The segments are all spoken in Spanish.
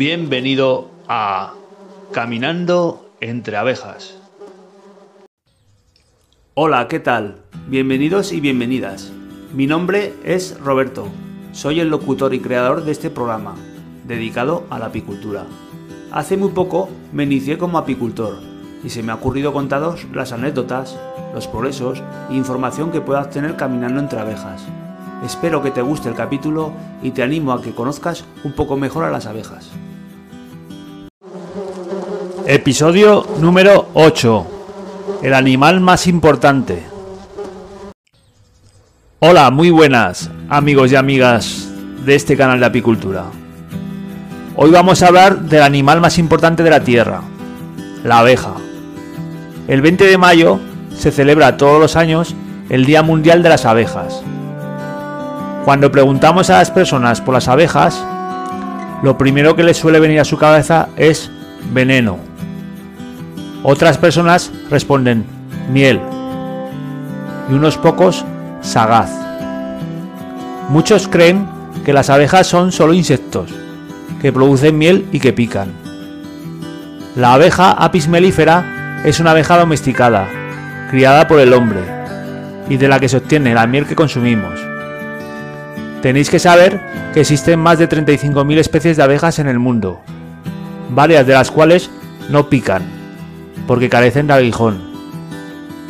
Bienvenido a Caminando entre abejas. Hola, ¿qué tal? Bienvenidos y bienvenidas. Mi nombre es Roberto. Soy el locutor y creador de este programa, dedicado a la apicultura. Hace muy poco me inicié como apicultor y se me ha ocurrido contaros las anécdotas, los progresos e información que puedas tener caminando entre abejas. Espero que te guste el capítulo y te animo a que conozcas un poco mejor a las abejas. Episodio número 8. El animal más importante. Hola, muy buenas amigos y amigas de este canal de apicultura. Hoy vamos a hablar del animal más importante de la Tierra, la abeja. El 20 de mayo se celebra todos los años el Día Mundial de las Abejas. Cuando preguntamos a las personas por las abejas, lo primero que les suele venir a su cabeza es veneno. Otras personas responden miel y unos pocos sagaz. Muchos creen que las abejas son solo insectos, que producen miel y que pican. La abeja apis mellifera es una abeja domesticada, criada por el hombre, y de la que se obtiene la miel que consumimos. Tenéis que saber que existen más de 35.000 especies de abejas en el mundo, varias de las cuales no pican, porque carecen de aguijón,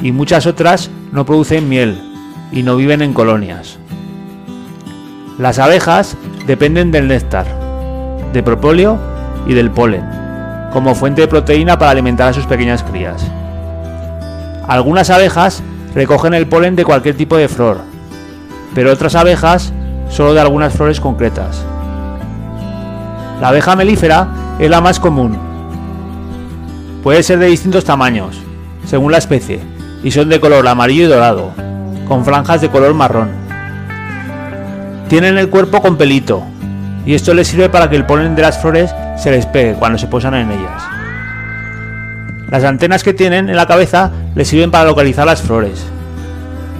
y muchas otras no producen miel y no viven en colonias. Las abejas dependen del néctar, de propóleo y del polen, como fuente de proteína para alimentar a sus pequeñas crías. Algunas abejas recogen el polen de cualquier tipo de flor, pero otras abejas solo de algunas flores concretas. La abeja melífera es la más común. Puede ser de distintos tamaños, según la especie, y son de color amarillo y dorado, con franjas de color marrón. Tienen el cuerpo con pelito, y esto les sirve para que el polen de las flores se les pegue cuando se posan en ellas. Las antenas que tienen en la cabeza les sirven para localizar las flores.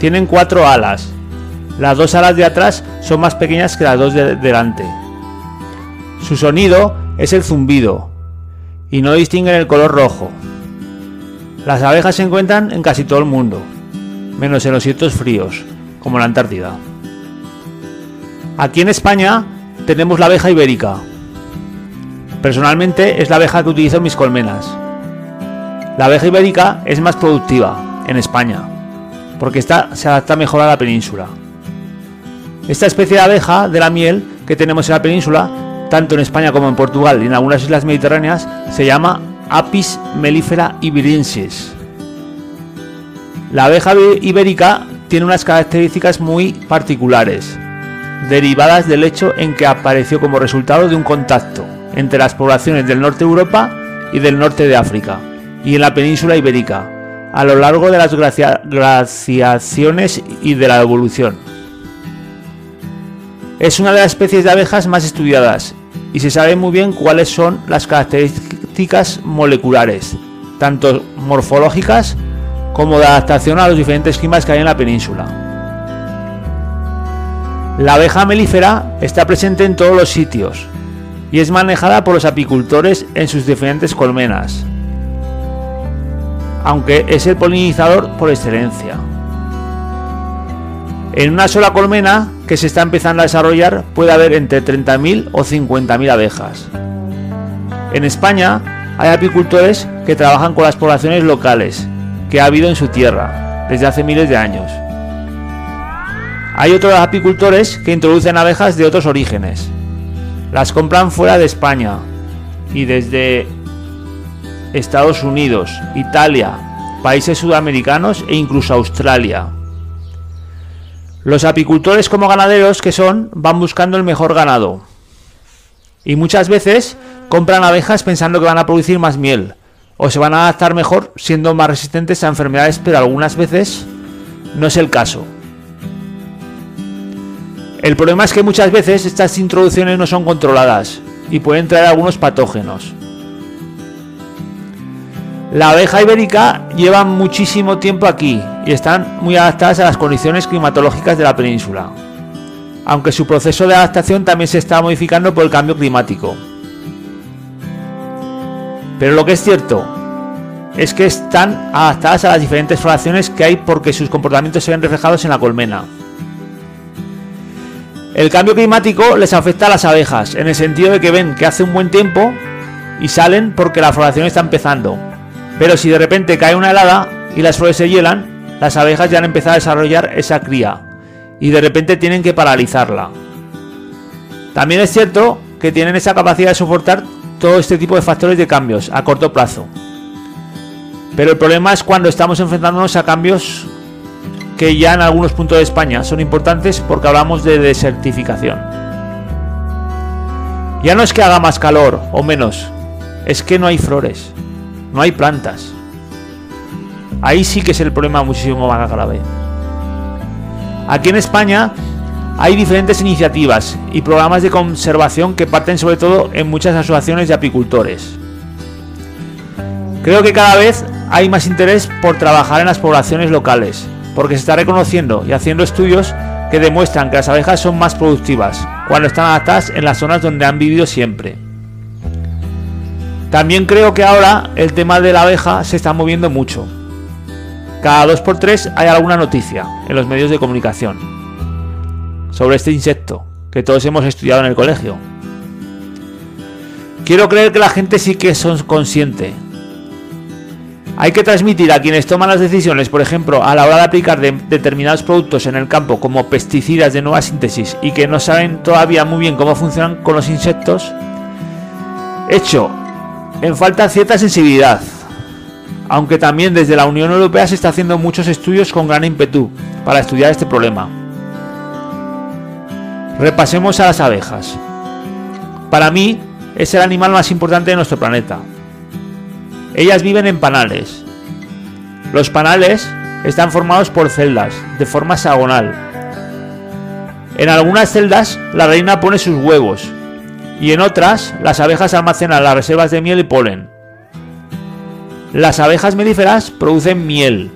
Tienen cuatro alas, las dos alas de atrás son más pequeñas que las dos de delante. Su sonido es el zumbido y no distinguen el color rojo. Las abejas se encuentran en casi todo el mundo, menos en los sitios fríos, como la Antártida. Aquí en España tenemos la abeja ibérica. Personalmente es la abeja que utilizo en mis colmenas. La abeja ibérica es más productiva en España, porque esta se adapta mejor a la península. Esta especie de abeja de la miel que tenemos en la península, tanto en España como en Portugal y en algunas islas mediterráneas, se llama Apis mellifera iberiensis. La abeja ibérica tiene unas características muy particulares, derivadas del hecho en que apareció como resultado de un contacto entre las poblaciones del norte de Europa y del norte de África, y en la península ibérica, a lo largo de las glaciaciones y de la evolución. Es una de las especies de abejas más estudiadas y se sabe muy bien cuáles son las características moleculares, tanto morfológicas como de adaptación a los diferentes climas que hay en la península. La abeja melífera está presente en todos los sitios y es manejada por los apicultores en sus diferentes colmenas, aunque es el polinizador por excelencia. En una sola colmena que se está empezando a desarrollar puede haber entre 30.000 o 50.000 abejas. En España hay apicultores que trabajan con las poblaciones locales que ha habido en su tierra desde hace miles de años. Hay otros apicultores que introducen abejas de otros orígenes. Las compran fuera de España y desde Estados Unidos, Italia, países sudamericanos e incluso Australia. Los apicultores como ganaderos que son van buscando el mejor ganado. Y muchas veces compran abejas pensando que van a producir más miel o se van a adaptar mejor siendo más resistentes a enfermedades, pero algunas veces no es el caso. El problema es que muchas veces estas introducciones no son controladas y pueden traer algunos patógenos. La abeja ibérica lleva muchísimo tiempo aquí y están muy adaptadas a las condiciones climatológicas de la península, aunque su proceso de adaptación también se está modificando por el cambio climático. Pero lo que es cierto es que están adaptadas a las diferentes floraciones que hay porque sus comportamientos se ven reflejados en la colmena. El cambio climático les afecta a las abejas, en el sentido de que ven que hace un buen tiempo y salen porque la floración está empezando. Pero si de repente cae una helada y las flores se hielan, las abejas ya han empezado a desarrollar esa cría y de repente tienen que paralizarla. También es cierto que tienen esa capacidad de soportar todo este tipo de factores de cambios a corto plazo. Pero el problema es cuando estamos enfrentándonos a cambios que ya en algunos puntos de España son importantes porque hablamos de desertificación. Ya no es que haga más calor o menos, es que no hay flores, no hay plantas. Ahí sí que es el problema muchísimo más grave. Aquí en España hay diferentes iniciativas y programas de conservación que parten sobre todo en muchas asociaciones de apicultores. Creo que cada vez hay más interés por trabajar en las poblaciones locales porque se está reconociendo y haciendo estudios que demuestran que las abejas son más productivas cuando están adaptadas en las zonas donde han vivido siempre. También creo que ahora el tema de la abeja se está moviendo mucho. Cada dos por tres hay alguna noticia en los medios de comunicación sobre este insecto que todos hemos estudiado en el colegio. Quiero creer que la gente sí que son consciente hay que transmitir a quienes toman las decisiones, por ejemplo, a la hora de aplicar determinados productos en el campo como pesticidas de nueva síntesis y que no saben todavía muy bien cómo funcionan con los insectos, hecho en falta cierta sensibilidad, aunque también desde la Unión Europea se está haciendo muchos estudios con gran ímpetu para estudiar este problema. Repasemos a las abejas. Para mí es el animal más importante de nuestro planeta. Ellas viven en panales. Los panales están formados por celdas de forma hexagonal. En algunas celdas la reina pone sus huevos y en otras las abejas almacenan las reservas de miel y polen. Las abejas melíferas producen miel.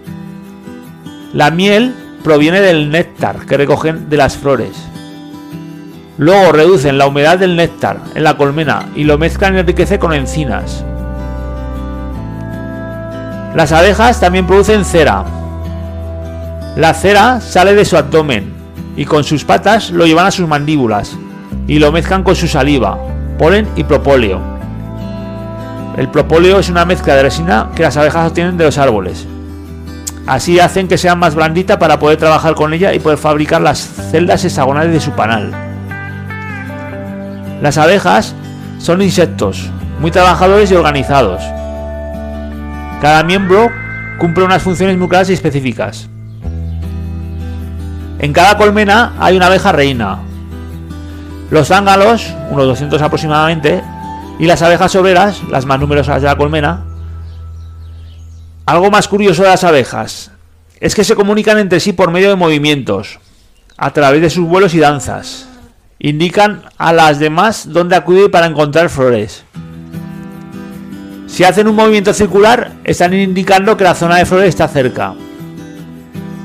La miel proviene del néctar que recogen de las flores. Luego reducen la humedad del néctar en la colmena y lo mezclan y enriquecen con encinas. Las abejas también producen cera. La cera sale de su abdomen y con sus patas lo llevan a sus mandíbulas y lo mezclan con su saliva, polen y propóleo. El propóleo es una mezcla de resina que las abejas obtienen de los árboles. Así hacen que sea más blandita para poder trabajar con ella y poder fabricar las celdas hexagonales de su panal. Las abejas son insectos, muy trabajadores y organizados. Cada miembro cumple unas funciones muy claras y específicas. En cada colmena hay una abeja reina. Los zángalos, unos 200 aproximadamente, y las abejas obreras, las más numerosas de la colmena. Algo más curioso de las abejas es que se comunican entre sí por medio de movimientos, a través de sus vuelos y danzas. Indican a las demás dónde acudir para encontrar flores. Si hacen un movimiento circular, están indicando que la zona de flores está cerca.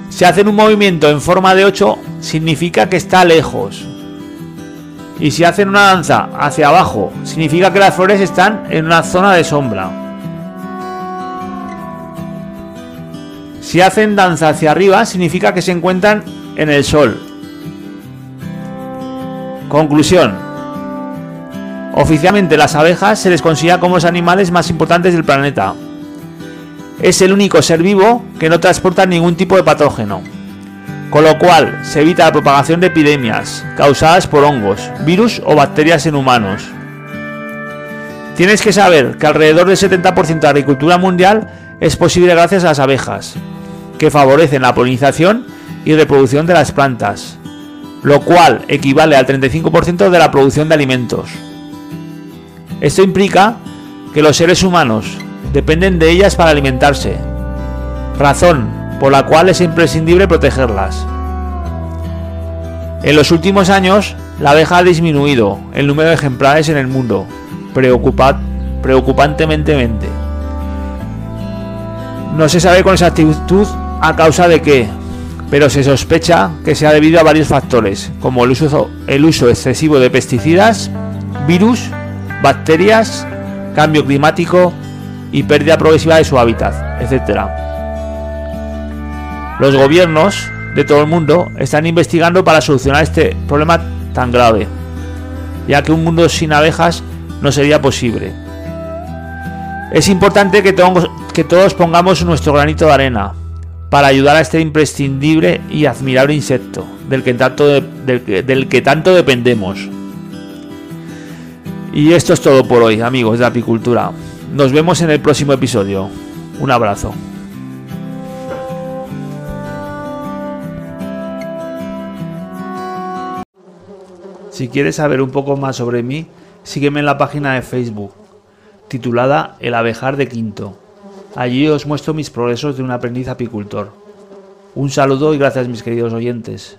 Si hacen un movimiento en forma de 8, significa que está lejos. Y si hacen una danza hacia abajo, significa que las flores están en una zona de sombra. Si hacen danza hacia arriba, significa que se encuentran en el sol. Conclusión. Oficialmente las abejas se les considera como los animales más importantes del planeta. Es el único ser vivo que no transporta ningún tipo de patógeno, con lo cual se evita la propagación de epidemias causadas por hongos, virus o bacterias en humanos. Tienes que saber que alrededor del 70% de la agricultura mundial es posible gracias a las abejas, que favorecen la polinización y reproducción de las plantas, lo cual equivale al 35% de la producción de alimentos. Esto implica que los seres humanos dependen de ellas para alimentarse, razón por la cual es imprescindible protegerlas. En los últimos años, la abeja ha disminuido el número de ejemplares en el mundo, preocupantemente. No se sabe con exactitud a causa de qué, pero se sospecha que sea debido a varios factores, como el uso, el uso excesivo de pesticidas, virus bacterias, cambio climático y pérdida progresiva de su hábitat, etc. Los gobiernos de todo el mundo están investigando para solucionar este problema tan grave, ya que un mundo sin abejas no sería posible. Es importante que todos, pongamos nuestro granito de arena para ayudar a este imprescindible y admirable insecto del que tanto, del que tanto dependemos. Y esto es todo por hoy, amigos de apicultura. Nos vemos en el próximo episodio. Un abrazo. Si quieres saber un poco más sobre mí, sígueme en la página de Facebook, titulada El abejar de Quinto. Allí os muestro mis progresos de un aprendiz apicultor. Un saludo y gracias mis queridos oyentes.